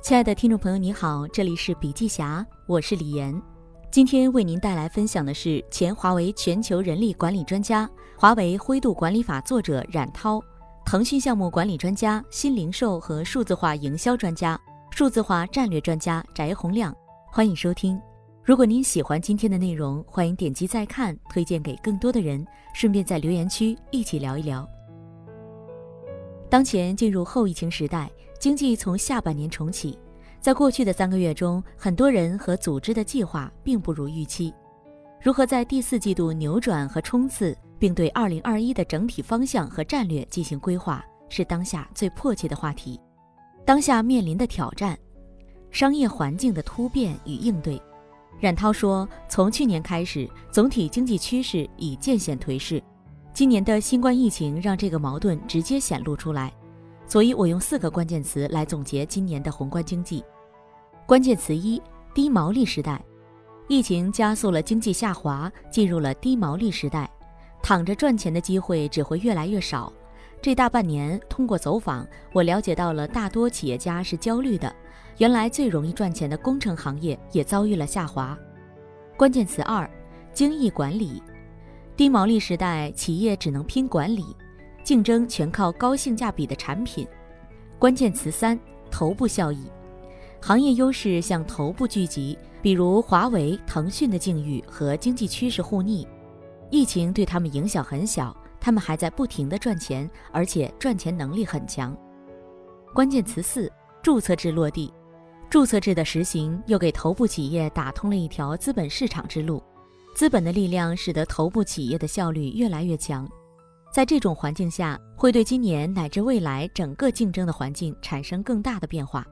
亲爱的听众朋友，你好，这里是笔记侠，我是李岩。今天为您带来分享的是前华为全球人力管理专家、华为灰度管理法作者冉涛，腾讯项目管理专家、新零售和数字化营销专家、数字化战略专家翟洪亮。欢迎收听。如果您喜欢今天的内容，欢迎点击再看，推荐给更多的人，顺便在留言区一起聊一聊。当前进入后疫情时代。经济从下半年重启，在过去的三个月中，很多人和组织的计划并不如预期。如何在第四季度扭转和冲刺，并对二零二一的整体方向和战略进行规划，是当下最迫切的话题。当下面临的挑战，商业环境的突变与应对。冉涛说，从去年开始，总体经济趋势已渐显颓势，今年的新冠疫情让这个矛盾直接显露出来。所以我用四个关键词来总结今年的宏观经济。关键词一：低毛利时代。疫情加速了经济下滑，进入了低毛利时代，躺着赚钱的机会只会越来越少。这大半年，通过走访，我了解到了大多企业家是焦虑的。原来最容易赚钱的工程行业也遭遇了下滑。关键词二：精益管理。低毛利时代，企业只能拼管理。竞争全靠高性价比的产品。关键词三：头部效益，行业优势向头部聚集，比如华为、腾讯的境遇和经济趋势互逆，疫情对他们影响很小，他们还在不停的赚钱，而且赚钱能力很强。关键词四：注册制落地，注册制的实行又给头部企业打通了一条资本市场之路，资本的力量使得头部企业的效率越来越强。在这种环境下，会对今年乃至未来整个竞争的环境产生更大的变化。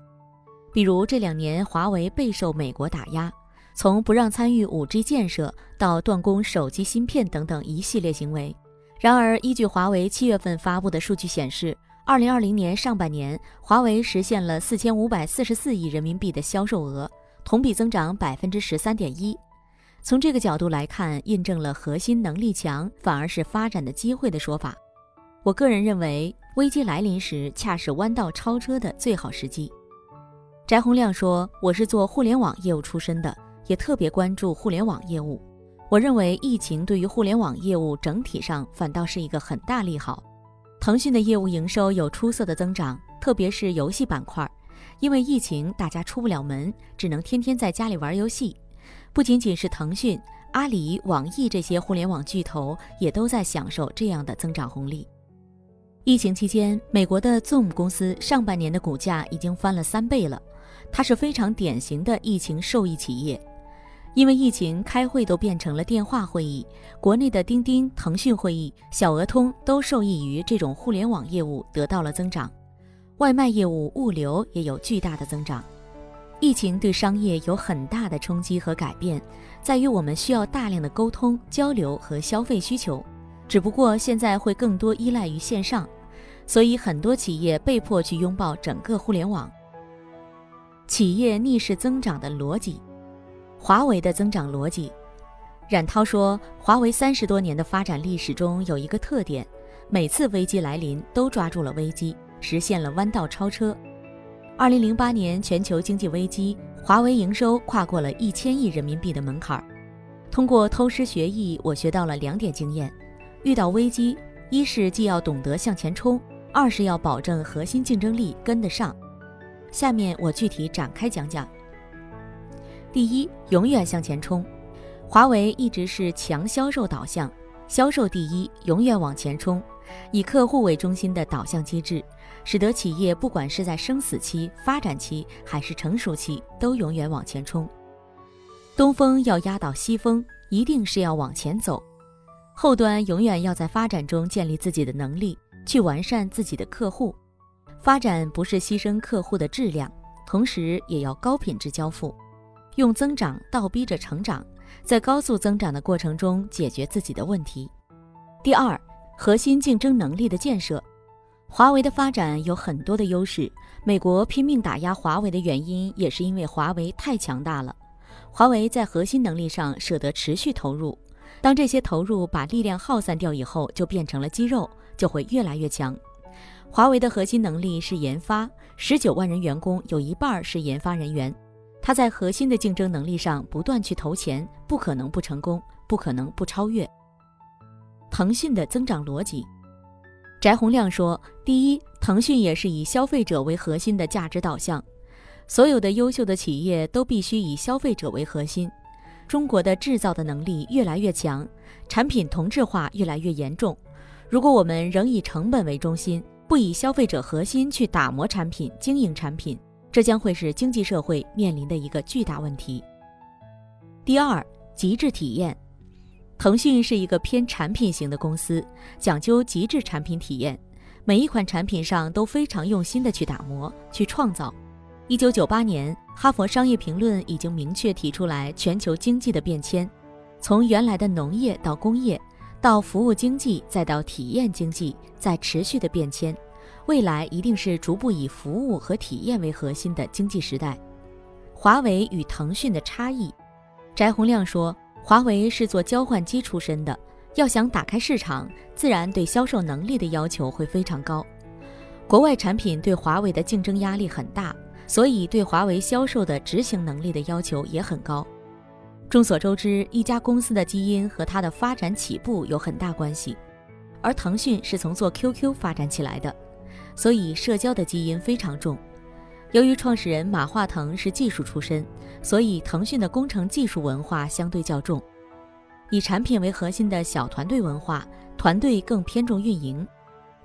比如这两年，华为备受美国打压，从不让参与 5G 建设到断供手机芯片等等一系列行为。然而，依据华为七月份发布的数据显示，2020年上半年，华为实现了4544亿人民币的销售额，同比增长百分之十三点一。从这个角度来看，印证了核心能力强反而是发展的机会的说法。我个人认为，危机来临时恰是弯道超车的最好时机。翟洪亮说：“我是做互联网业务出身的，也特别关注互联网业务。我认为疫情对于互联网业务整体上反倒是一个很大利好。腾讯的业务营收有出色的增长，特别是游戏板块，因为疫情大家出不了门，只能天天在家里玩游戏。”不仅仅是腾讯、阿里、网易这些互联网巨头，也都在享受这样的增长红利。疫情期间，美国的 Zoom 公司上半年的股价已经翻了三倍了，它是非常典型的疫情受益企业。因为疫情，开会都变成了电话会议，国内的钉钉、腾讯会议、小额通都受益于这种互联网业务得到了增长，外卖业务、物流也有巨大的增长。疫情对商业有很大的冲击和改变，在于我们需要大量的沟通、交流和消费需求，只不过现在会更多依赖于线上，所以很多企业被迫去拥抱整个互联网。企业逆势增长的逻辑，华为的增长逻辑。冉涛说，华为三十多年的发展历史中有一个特点，每次危机来临都抓住了危机，实现了弯道超车。二零零八年全球经济危机，华为营收跨过了一千亿人民币的门槛。通过偷师学艺，我学到了两点经验：遇到危机，一是既要懂得向前冲，二是要保证核心竞争力跟得上。下面我具体展开讲讲。第一，永远向前冲。华为一直是强销售导向，销售第一，永远往前冲，以客户为中心的导向机制。使得企业不管是在生死期、发展期还是成熟期，都永远往前冲。东风要压倒西风，一定是要往前走。后端永远要在发展中建立自己的能力，去完善自己的客户。发展不是牺牲客户的质量，同时也要高品质交付，用增长倒逼着成长，在高速增长的过程中解决自己的问题。第二，核心竞争能力的建设。华为的发展有很多的优势，美国拼命打压华为的原因也是因为华为太强大了。华为在核心能力上舍得持续投入，当这些投入把力量耗散掉以后，就变成了肌肉，就会越来越强。华为的核心能力是研发，十九万人员工有一半是研发人员。他在核心的竞争能力上不断去投钱，不可能不成功，不可能不超越。腾讯的增长逻辑，翟洪亮说：第一，腾讯也是以消费者为核心的价值导向，所有的优秀的企业都必须以消费者为核心。中国的制造的能力越来越强，产品同质化越来越严重。如果我们仍以成本为中心，不以消费者核心去打磨产品、经营产品，这将会是经济社会面临的一个巨大问题。第二，极致体验。腾讯是一个偏产品型的公司，讲究极致产品体验，每一款产品上都非常用心的去打磨、去创造。一九九八年，哈佛商业评论已经明确提出来，全球经济的变迁，从原来的农业到工业，到服务经济，再到体验经济，在持续的变迁，未来一定是逐步以服务和体验为核心的经济时代。华为与腾讯的差异，翟洪亮说，华为是做交换机出身的，要想打开市场，自然对销售能力的要求会非常高，国外产品对华为的竞争压力很大。所以，对华为销售的执行能力的要求也很高。众所周知，一家公司的基因和它的发展起步有很大关系。而腾讯是从做 QQ 发展起来的，所以社交的基因非常重。由于创始人马化腾是技术出身，所以腾讯的工程技术文化相对较重。以产品为核心的小团队文化，团队更偏重运营。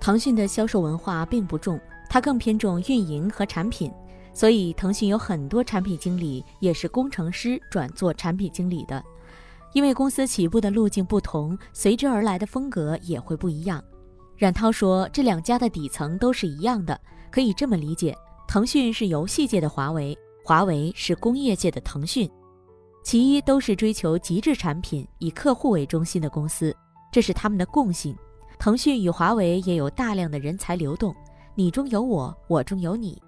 腾讯的销售文化并不重，它更偏重运营和产品。所以，腾讯有很多产品经理也是工程师转做产品经理的，因为公司起步的路径不同，随之而来的风格也会不一样。冉涛说，这两家的底层都是一样的，可以这么理解：腾讯是游戏界的华为，华为是工业界的腾讯。其一，都是追求极致产品、以客户为中心的公司，这是他们的共性。腾讯与华为也有大量的人才流动，你中有我，我中有你。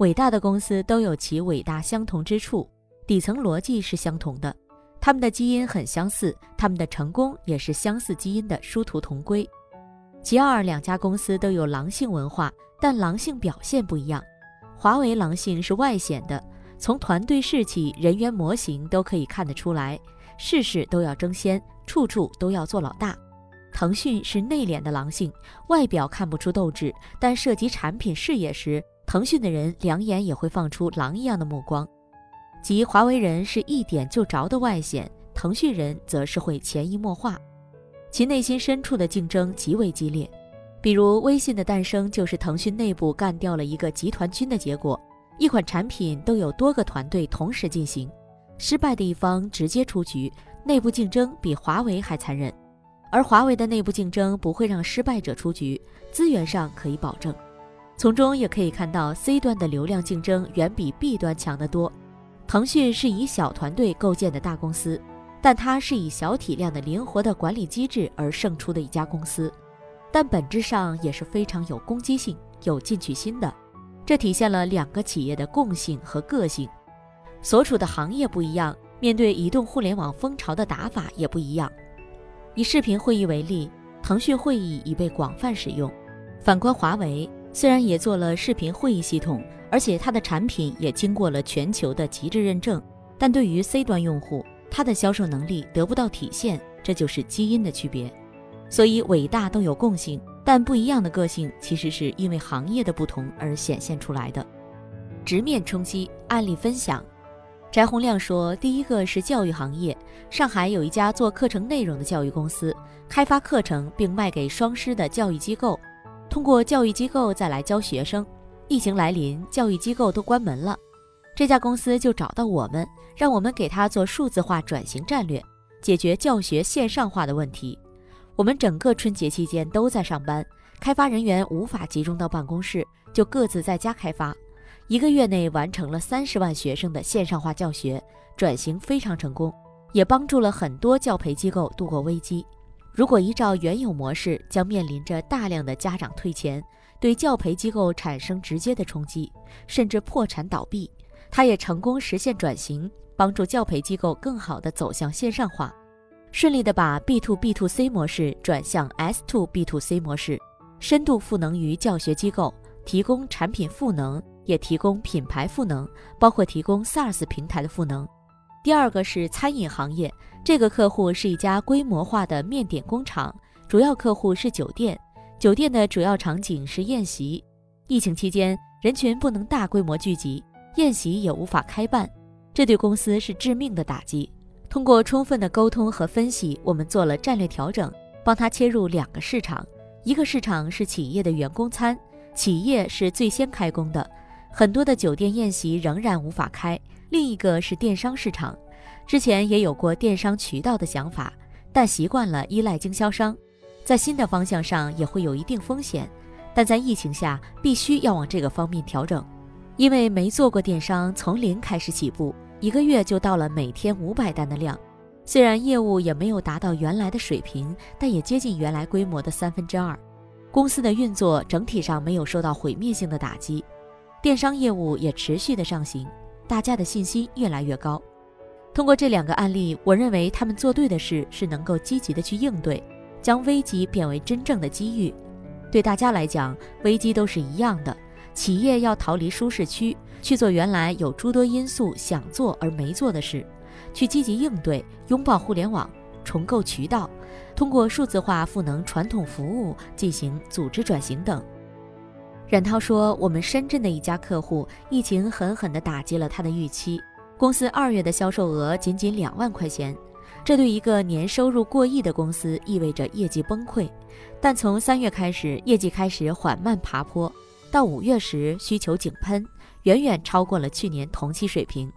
伟大的公司都有其伟大相同之处，底层逻辑是相同的，他们的基因很相似，他们的成功也是相似基因的殊途同归。其二，两家公司都有狼性文化，但狼性表现不一样。华为狼性是外显的，从团队士气、人员模型都可以看得出来，事事都要争先，处处都要做老大。腾讯是内敛的狼性，外表看不出斗志，但涉及产品事业时。腾讯的人两眼也会放出狼一样的目光，即华为人是一点就着的外显，腾讯人则是会潜移默化，其内心深处的竞争极为激烈。比如微信的诞生就是腾讯内部干掉了一个集团军的结果，一款产品都有多个团队同时进行，失败的一方直接出局，内部竞争比华为还残忍，而华为的内部竞争不会让失败者出局，资源上可以保证。从中也可以看到，C 端的流量竞争远比 B 端强得多。腾讯是以小团队构建的大公司，但它是以小体量的灵活的管理机制而胜出的一家公司，但本质上也是非常有攻击性、有进取心的。这体现了两个企业的共性和个性。所处的行业不一样，面对移动互联网风潮的打法也不一样。以视频会议为例，腾讯会议已被广泛使用，反观华为。虽然也做了视频会议系统，而且它的产品也经过了全球的极致认证，但对于 C 端用户，它的销售能力得不到体现，这就是基因的区别。所以伟大都有共性，但不一样的个性其实是因为行业的不同而显现出来的。直面冲击案例分享，翟洪亮说，第一个是教育行业，上海有一家做课程内容的教育公司，开发课程并卖给双师的教育机构。通过教育机构再来教学生，疫情来临，教育机构都关门了，这家公司就找到我们，让我们给他做数字化转型战略，解决教学线上化的问题。我们整个春节期间都在上班，开发人员无法集中到办公室，就各自在家开发，一个月内完成了三十万学生的线上化教学，转型非常成功，也帮助了很多教培机构度过危机。如果依照原有模式，将面临着大量的家长退钱，对教培机构产生直接的冲击，甚至破产倒闭。他也成功实现转型，帮助教培机构更好地走向线上化，顺利地把 B to B to C 模式转向 S to B to C 模式，深度赋能于教学机构，提供产品赋能，也提供品牌赋能，包括提供 SaaS 平台的赋能。第二个是餐饮行业，这个客户是一家规模化的面点工厂，主要客户是酒店，酒店的主要场景是宴席。疫情期间，人群不能大规模聚集，宴席也无法开办，这对公司是致命的打击。通过充分的沟通和分析，我们做了战略调整，帮他切入两个市场。一个市场是企业的员工餐，企业是最先开工的，很多的酒店宴席仍然无法开。另一个是电商市场，之前也有过电商渠道的想法，但习惯了依赖经销商，在新的方向上也会有一定风险。但在疫情下，必须要往这个方面调整，因为没做过电商，从零开始起步，一个月就到了每天五百单的量。虽然业务也没有达到原来的水平，但也接近原来规模的三分之二。公司的运作整体上没有受到毁灭性的打击，电商业务也持续的上行，大家的信心越来越高。通过这两个案例，我认为他们做对的事是能够积极的去应对，将危机变为真正的机遇。对大家来讲，危机都是一样的。企业要逃离舒适区，去做原来有诸多因素想做而没做的事，去积极应对，拥抱互联网，重构渠道，通过数字化赋能传统服务，进行组织转型等。冉涛说：“我们深圳的一家客户，疫情狠狠地打击了他的预期，公司二月的销售额仅仅两万块钱。”这对一个年收入过亿的公司意味着业绩崩溃，但从三月开始，业绩开始缓慢爬坡，到五月时需求井喷，远远超过了去年同期水平，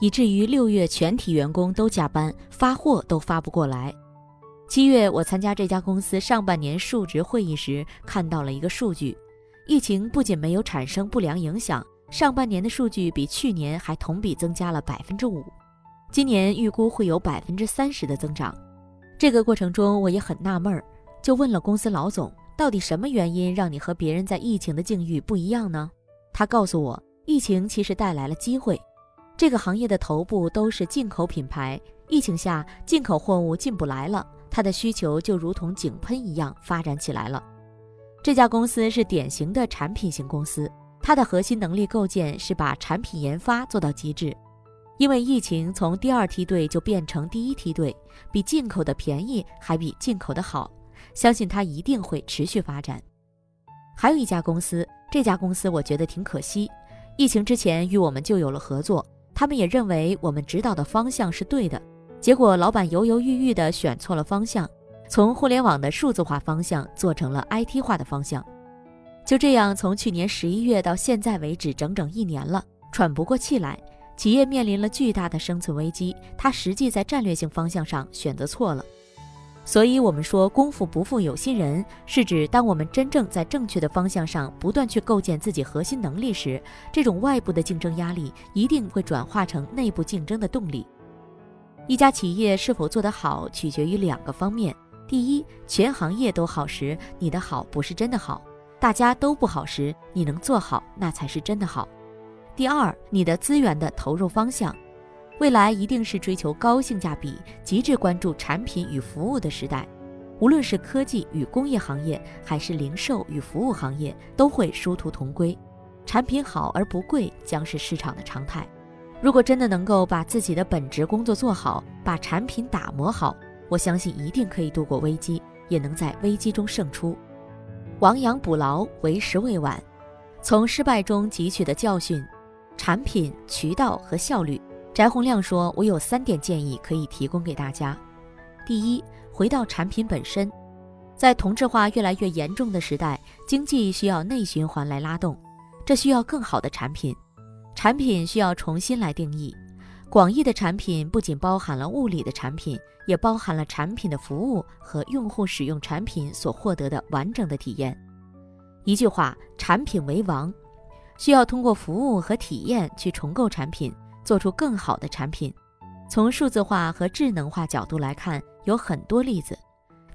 以至于六月全体员工都加班，发货都发不过来。七月我参加这家公司上半年述职会议时，看到了一个数据，疫情不仅没有产生不良影响，上半年的数据比去年还同比增加了百分之五。今年预估会有百分之三十的增长，这个过程中我也很纳闷儿，就问了公司老总，到底什么原因让你和别人在疫情的境遇不一样呢？他告诉我，疫情其实带来了机会，这个行业的头部都是进口品牌，疫情下进口货物进不来了，它的需求就如同井喷一样发展起来了。这家公司是典型的产品型公司，它的核心能力构建是把产品研发做到极致。因为疫情，从第二梯队就变成第一梯队，比进口的便宜，还比进口的好，相信它一定会持续发展。还有一家公司，这家公司我觉得挺可惜，疫情之前与我们就有了合作，他们也认为我们指导的方向是对的，结果老板犹犹豫豫的选错了方向，从互联网的数字化方向做成了 IT 化的方向，就这样从去年十一月到现在为止，整整一年了，喘不过气来。企业面临了巨大的生存危机，他实际在战略性方向上选择错了。所以，我们说功夫不负有心人，是指当我们真正在正确的方向上不断去构建自己核心能力时，这种外部的竞争压力一定会转化成内部竞争的动力。一家企业是否做得好，取决于两个方面：第一，全行业都好时，你的好不是真的好；大家都不好时，你能做好，那才是真的好。第二，你的资源的投入方向，未来一定是追求高性价比、极致关注产品与服务的时代。无论是科技与工业行业，还是零售与服务行业，都会殊途同归。产品好而不贵，将是市场的常态。如果真的能够把自己的本职工作做好，把产品打磨好，我相信一定可以度过危机，也能在危机中胜出。亡羊补牢，为时未晚。从失败中汲取的教训。产品、渠道和效率，翟洪亮说：“我有三点建议可以提供给大家。第一，回到产品本身，在同质化越来越严重的时代，经济需要内循环来拉动，这需要更好的产品。产品需要重新来定义。广义的产品不仅包含了物理的产品，也包含了产品的服务和用户使用产品所获得的完整的体验。一句话，产品为王。”需要通过服务和体验去重构产品，做出更好的产品。从数字化和智能化角度来看，有很多例子：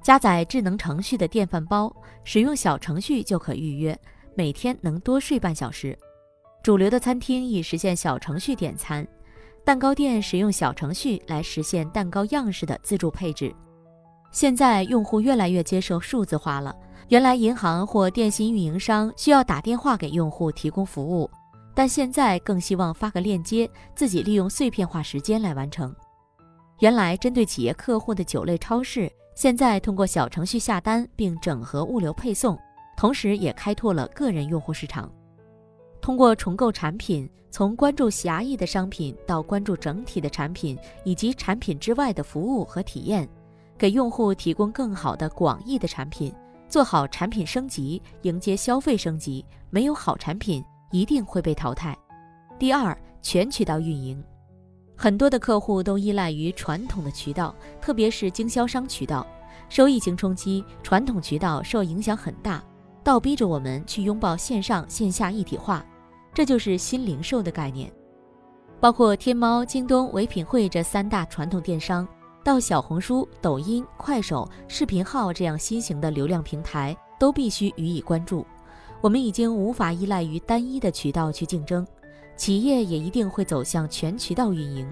加载智能程序的电饭煲，使用小程序就可预约，每天能多睡半小时；主流的餐厅已实现小程序点餐；蛋糕店使用小程序来实现蛋糕样式的自助配置。现在用户越来越接受数字化了，原来银行或电信运营商需要打电话给用户提供服务，但现在更希望发个链接，自己利用碎片化时间来完成。原来针对企业客户的酒类超市，现在通过小程序下单并整合物流配送，同时也开拓了个人用户市场。通过重构产品，从关注狭义的商品到关注整体的产品以及产品之外的服务和体验，给用户提供更好的广义的产品，做好产品升级，迎接消费升级。没有好产品，一定会被淘汰。第二，全渠道运营。很多的客户都依赖于传统的渠道，特别是经销商渠道。受疫情冲击，传统渠道受影响很大，倒逼着我们去拥抱线上线下一体化，这就是新零售的概念。包括天猫、京东、唯品会这三大传统电商，到小红书、抖音、快手、视频号这样新型的流量平台，都必须予以关注。我们已经无法依赖于单一的渠道去竞争。企业也一定会走向全渠道运营。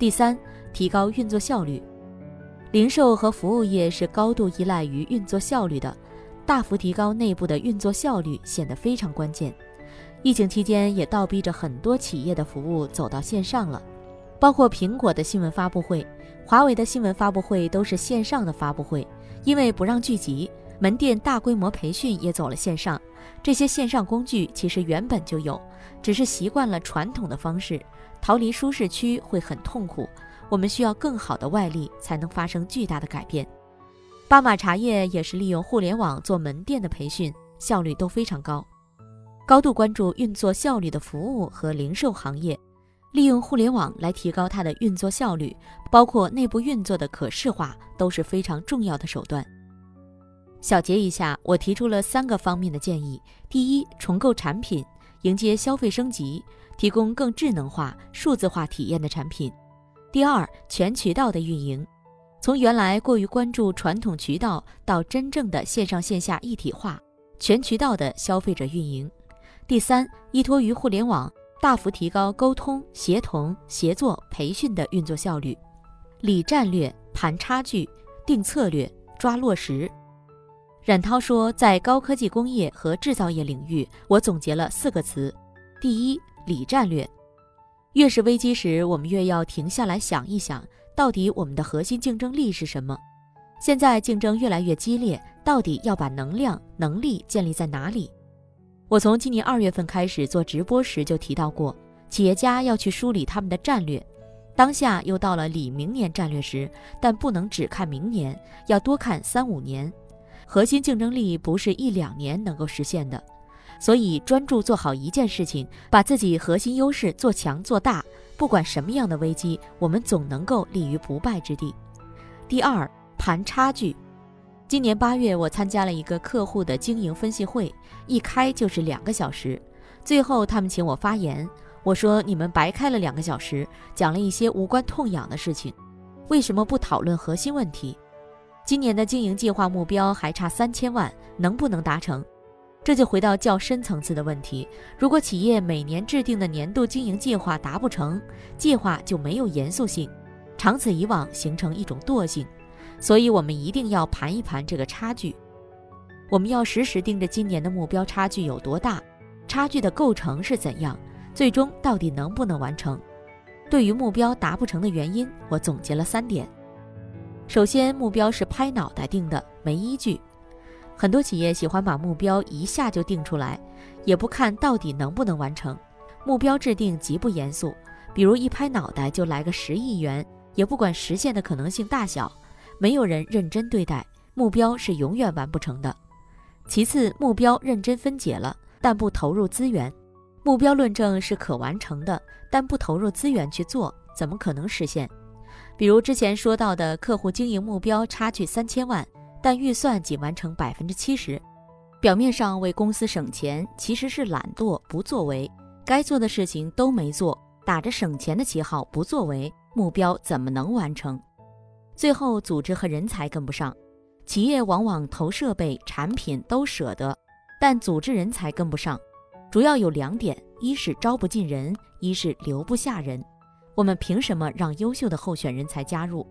第三，提高运作效率。零售和服务业是高度依赖于运作效率的，大幅提高内部的运作效率显得非常关键。疫情期间也倒逼着很多企业的服务走到线上了，包括苹果的新闻发布会、华为的新闻发布会都是线上的发布会，因为不让聚集，门店大规模培训也走了线上。这些线上工具其实原本就有。只是习惯了传统的方式，逃离舒适区会很痛苦。我们需要更好的外力，才能发生巨大的改变。巴马茶叶也是利用互联网做门店的培训，效率都非常高。高度关注运作效率的服务和零售行业，利用互联网来提高它的运作效率，包括内部运作的可视化，都是非常重要的手段。小结一下，我提出了三个方面的建议：第一，重构产品。迎接消费升级，提供更智能化、数字化体验的产品。第二，全渠道的运营，从原来过于关注传统渠道到真正的线上线下一体化，全渠道的消费者运营。第三，依托于互联网，大幅提高沟通、协同、协作、培训的运作效率。理战略，盘差距，定策略，抓落实。冉涛说，在高科技工业和制造业领域，我总结了四个词：第一，理战略。越是危机时，我们越要停下来想一想，到底我们的核心竞争力是什么？现在竞争越来越激烈，到底要把能量、能力建立在哪里？我从今年二月份开始做直播时就提到过，企业家要去梳理他们的战略。当下又到了理明年战略时，但不能只看明年，要多看三五年。核心竞争力不是一两年能够实现的，所以专注做好一件事情，把自己核心优势做强做大，不管什么样的危机，我们总能够立于不败之地。第二，盘差距。今年八月，我参加了一个客户的经营分析会，一开就是两个小时，最后他们请我发言，我说你们白开了两个小时，讲了一些无关痛痒的事情，为什么不讨论核心问题？今年的经营计划目标还差三千万，能不能达成？这就回到较深层次的问题。如果企业每年制定的年度经营计划达不成，计划就没有严肃性，长此以往形成一种惰性。所以，我们一定要盘一盘这个差距。我们要时时盯着今年的目标差距有多大，差距的构成是怎样，最终到底能不能完成？对于目标达不成的原因，我总结了三点。首先，目标是拍脑袋定的，没依据。很多企业喜欢把目标一下就定出来，也不看到底能不能完成。目标制定极不严肃，比如一拍脑袋就来个十亿元，也不管实现的可能性大小，没有人认真对待目标，是永远完不成的。其次，目标认真分解了，但不投入资源。目标论证是可完成的，但不投入资源去做，怎么可能实现？比如之前说到的客户经营目标差距三千万，但预算仅完成百分之七十，表面上为公司省钱，其实是懒惰不作为，该做的事情都没做，打着省钱的旗号不作为，目标怎么能完成？最后组织和人才跟不上，企业往往投设备、产品都舍得，但组织人才跟不上，主要有两点：一是招不进人，一是留不下人。我们凭什么让优秀的候选人才加入？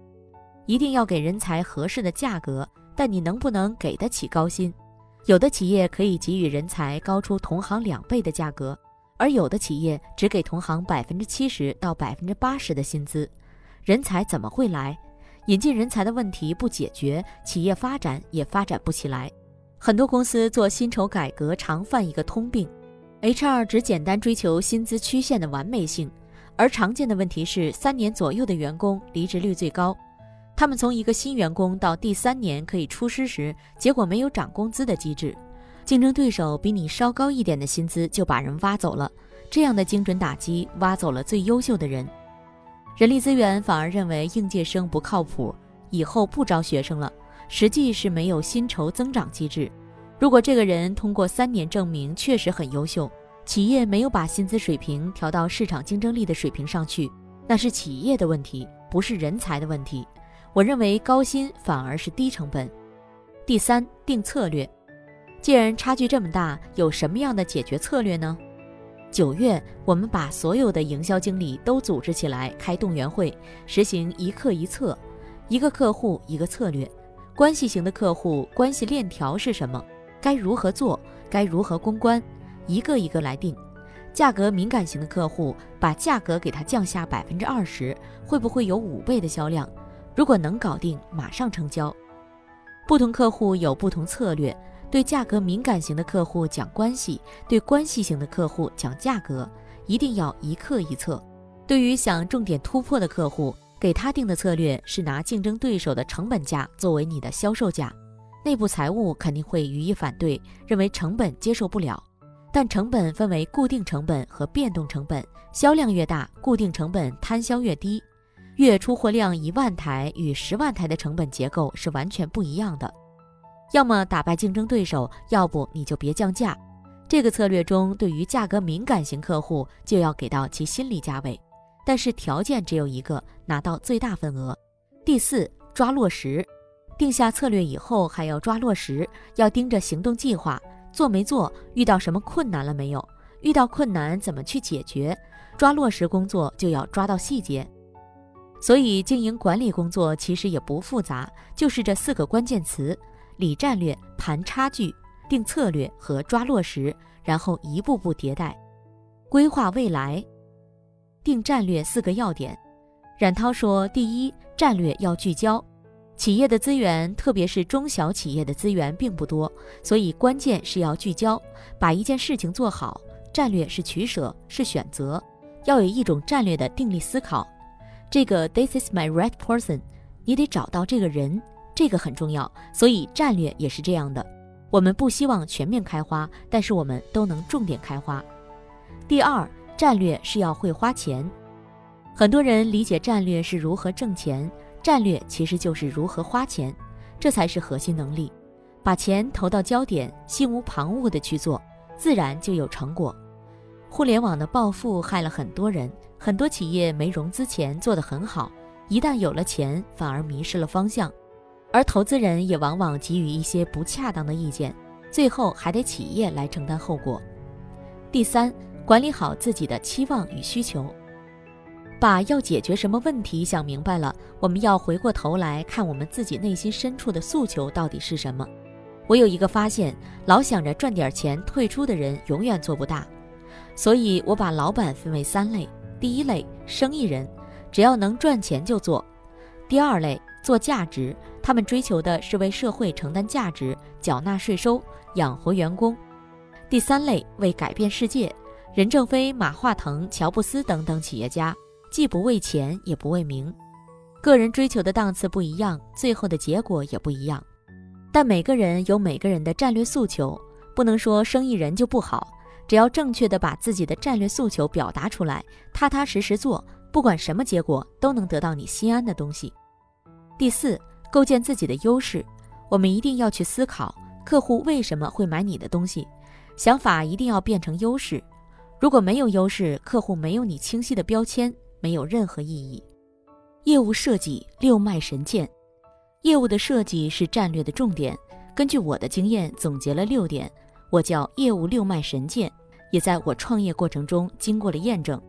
一定要给人才合适的价格，但你能不能给得起高薪？有的企业可以给予人才高出同行两倍的价格，而有的企业只给同行百分之七十到百分之八十的薪资，人才怎么会来？引进人才的问题不解决，企业发展也发展不起来。很多公司做薪酬改革常犯一个通病，HR 只简单追求薪资曲线的完美性，而常见的问题是三年左右的员工离职率最高。他们从一个新员工到第三年可以出师时，结果没有涨工资的机制，竞争对手比你稍高一点的薪资就把人挖走了，这样的精准打击挖走了最优秀的人。人力资源反而认为应届生不靠谱，以后不招学生了。实际是没有薪酬增长机制。如果这个人通过三年证明确实很优秀，企业没有把薪资水平调到市场竞争力的水平上去，那是企业的问题，不是人才的问题。我认为高薪反而是低成本。第三，定策略。既然差距这么大，有什么样的解决策略呢？九月，我们把所有的营销经理都组织起来开动员会，实行一客一策，一个客户一个策略。关系型的客户关系链条是什么？该如何做？该如何公关？一个一个来定。价格敏感型的客户，把价格给他降下百分之二十，会不会有五倍的销量？如果能搞定，马上成交。不同客户有不同策略，对价格敏感型的客户讲关系，对关系型的客户讲价格，一定要一客一策。对于想重点突破的客户。给他定的策略是拿竞争对手的成本价作为你的销售价，内部财务肯定会予以反对，认为成本接受不了。但成本分为固定成本和变动成本，销量越大，固定成本摊销越低。月出货量一万台与十万台的成本结构是完全不一样的。要么打败竞争对手，要不你就别降价。这个策略中，对于价格敏感型客户，就要给到其心理价位。但是条件只有一个，拿到最大份额。第四，抓落实，定下策略以后还要抓落实，要盯着行动计划，做没做？遇到什么困难了没有？遇到困难怎么去解决？抓落实工作就要抓到细节。所以经营管理工作其实也不复杂，就是这四个关键词：理战略、盘差距、定策略和抓落实，然后一步步迭代，规划未来。定战略四个要点，冉涛说：第一，战略要聚焦。企业的资源，特别是中小企业的资源并不多，所以关键是要聚焦，把一件事情做好。战略是取舍，是选择，要有一种战略的定力思考。这个 This is my right person，你得找到这个人，这个很重要。所以战略也是这样的。我们不希望全面开花，但是我们都能重点开花。第二。战略是要会花钱，很多人理解战略是如何挣钱，战略其实就是如何花钱，这才是核心能力。把钱投到焦点，心无旁骛地去做，自然就有成果。互联网的暴富害了很多人，很多企业没融资前做得很好，一旦有了钱，反而迷失了方向，而投资人也往往给予一些不恰当的意见，最后还得企业来承担后果。第三。管理好自己的期望与需求，把要解决什么问题想明白了，我们要回过头来看我们自己内心深处的诉求到底是什么。我有一个发现，老想着赚点钱退出的人永远做不大，所以我把老板分为三类：第一类生意人，只要能赚钱就做；第二类做价值，他们追求的是为社会承担价值，缴纳税收，养活员工；第三类为改变世界。任正非、马化腾、乔布斯等等企业家，既不为钱，也不为名，个人追求的档次不一样，最后的结果也不一样。但每个人有每个人的战略诉求，不能说生意人就不好。只要正确的把自己的战略诉求表达出来，踏踏实实做，不管什么结果，都能得到你心安的东西。第四，构建自己的优势，我们一定要去思考客户为什么会买你的东西，想法一定要变成优势。如果没有优势，客户没有你清晰的标签，没有任何意义。业务设计六脉神剑，业务的设计是战略的重点。根据我的经验总结了六点，我叫业务六脉神剑，也在我创业过程中经过了验证。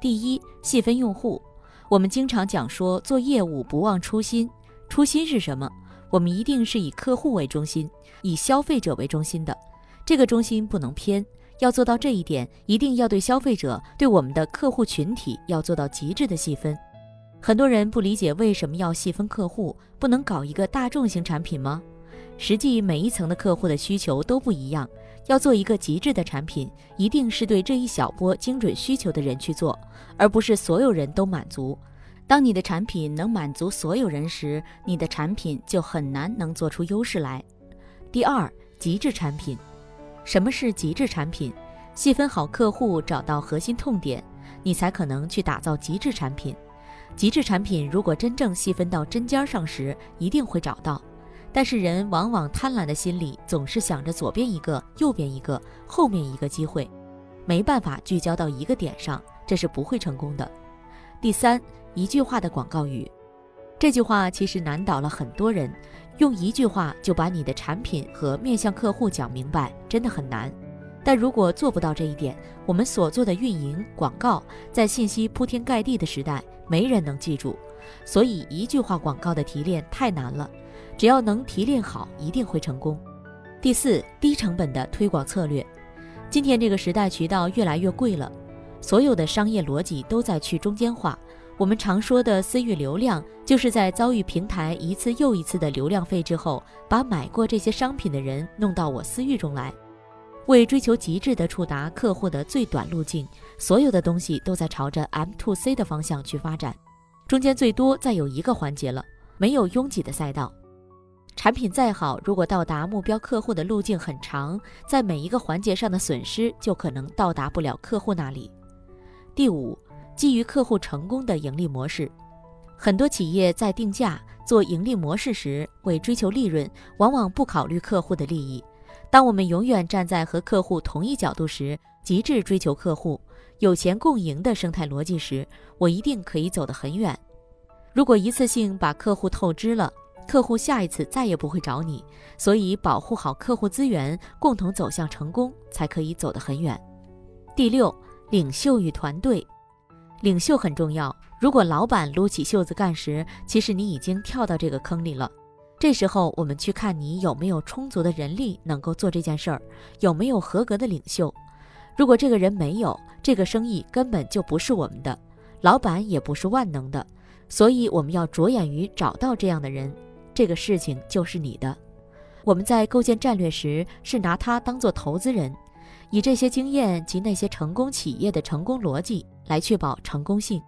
第一，细分用户。我们经常讲说做业务不忘初心，初心是什么？我们一定是以客户为中心，以消费者为中心的。这个中心不能偏。要做到这一点，一定要对消费者、对我们的客户群体要做到极致的细分。很多人不理解为什么要细分客户，不能搞一个大众型产品吗？实际每一层的客户的需求都不一样，要做一个极致的产品，一定是对这一小波精准需求的人去做，而不是所有人都满足。当你的产品能满足所有人时，你的产品就很难能做出优势来。第二，极致产品。什么是极致产品？细分好客户，找到核心痛点，你才可能去打造极致产品。极致产品如果真正细分到针尖上时，一定会找到。但是人往往贪婪的心理总是想着左边一个，右边一个，后面一个机会，没办法聚焦到一个点上，这是不会成功的。第三，一句话的广告语，这句话其实难倒了很多人。用一句话就把你的产品和面向客户讲明白，真的很难。但如果做不到这一点，我们所做的运营广告，在信息铺天盖地的时代，没人能记住。所以一句话广告的提炼太难了，只要能提炼好，一定会成功。第四，低成本的推广策略。今天这个时代，渠道越来越贵了，所有的商业逻辑都在去中间化。我们常说的私域流量，就是在遭遇平台一次又一次的流量费之后，把买过这些商品的人弄到我私域中来。为追求极致的触达客户的最短路径，所有的东西都在朝着 M to C 的方向去发展。中间最多再有一个环节了，没有拥挤的赛道。产品再好，如果到达目标客户的路径很长，在每一个环节上的损失就可能到达不了客户那里。第五。基于客户成功的盈利模式，很多企业在定价做盈利模式时，为追求利润，往往不考虑客户的利益。当我们永远站在和客户同一角度时，极致追求客户有钱共赢的生态逻辑时，我一定可以走得很远。如果一次性把客户透支了，客户下一次再也不会找你。所以，保护好客户资源，共同走向成功，才可以走得很远。第六，领袖与团队。领袖很重要。如果老板撸起袖子干时，其实你已经跳到这个坑里了。这时候，我们去看你有没有充足的人力能够做这件事儿，有没有合格的领袖。如果这个人没有，这个生意根本就不是我们的，老板也不是万能的。所以，我们要着眼于找到这样的人，这个事情就是你的。我们在构建战略时，是拿他当做投资人。以这些经验及那些成功企业的成功逻辑来确保成功性。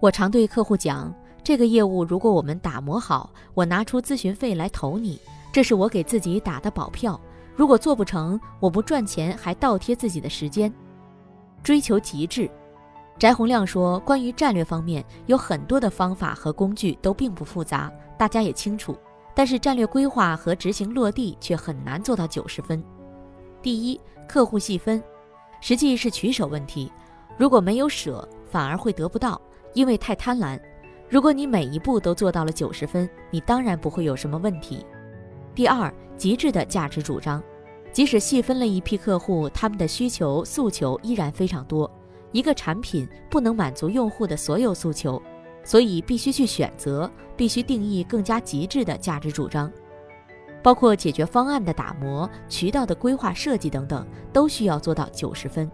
我常对客户讲，这个业务如果我们打磨好，我拿出咨询费来投你，这是我给自己打的保票。如果做不成，我不赚钱还倒贴自己的时间。追求极致，翟洪亮说，关于战略方面有很多的方法和工具都并不复杂，大家也清楚，但是战略规划和执行落地却很难做到九十分。第一。客户细分，实际是取舍问题。如果没有舍，反而会得不到，因为太贪婪。如果你每一步都做到了九十分，你当然不会有什么问题。第二，极致的价值主张，即使细分了一批客户，他们的需求诉求依然非常多。一个产品不能满足用户的所有诉求，所以必须去选择，必须定义更加极致的价值主张。包括解决方案的打磨、渠道的规划设计等等，都需要做到九十分。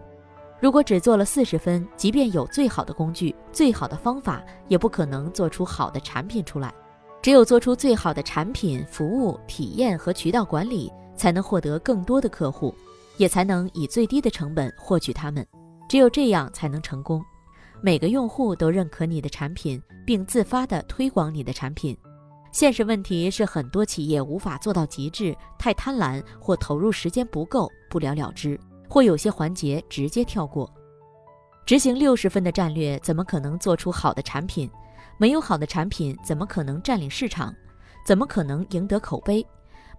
如果只做了四十分，即便有最好的工具、最好的方法，也不可能做出好的产品出来。只有做出最好的产品、服务、体验和渠道管理，才能获得更多的客户，也才能以最低的成本获取他们。只有这样才能成功。每个用户都认可你的产品，并自发地推广你的产品。现实问题是，很多企业无法做到极致，太贪婪或投入时间不够，不了了之，或有些环节直接跳过。执行六十分的战略，怎么可能做出好的产品？没有好的产品，怎么可能占领市场？怎么可能赢得口碑？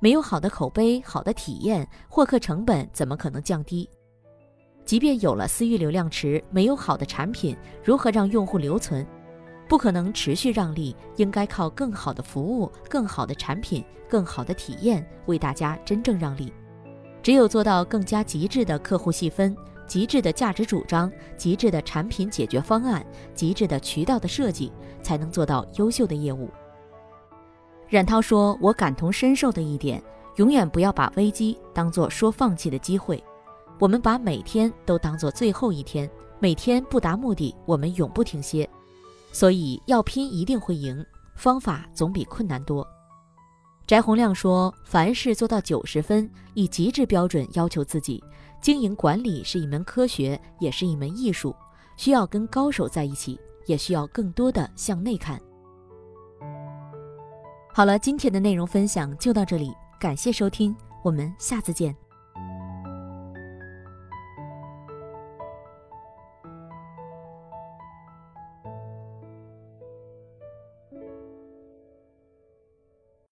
没有好的口碑、好的体验，获客成本怎么可能降低？即便有了私域流量池，没有好的产品，如何让用户留存？不可能持续让利，应该靠更好的服务、更好的产品、更好的体验为大家真正让利。只有做到更加极致的客户细分、极致的价值主张、极致的产品解决方案、极致的渠道的设计，才能做到优秀的业务。冉涛说：“我感同身受的一点，永远不要把危机当做说放弃的机会。我们把每天都当做最后一天，每天不达目的，我们永不停歇。所以要拼，一定会赢。方法总比困难多。”翟洪亮说：“凡事做到九十分，以极致标准要求自己。经营管理是一门科学，也是一门艺术，需要跟高手在一起，也需要更多的向内看。”好了，今天的内容分享就到这里，感谢收听，我们下次见。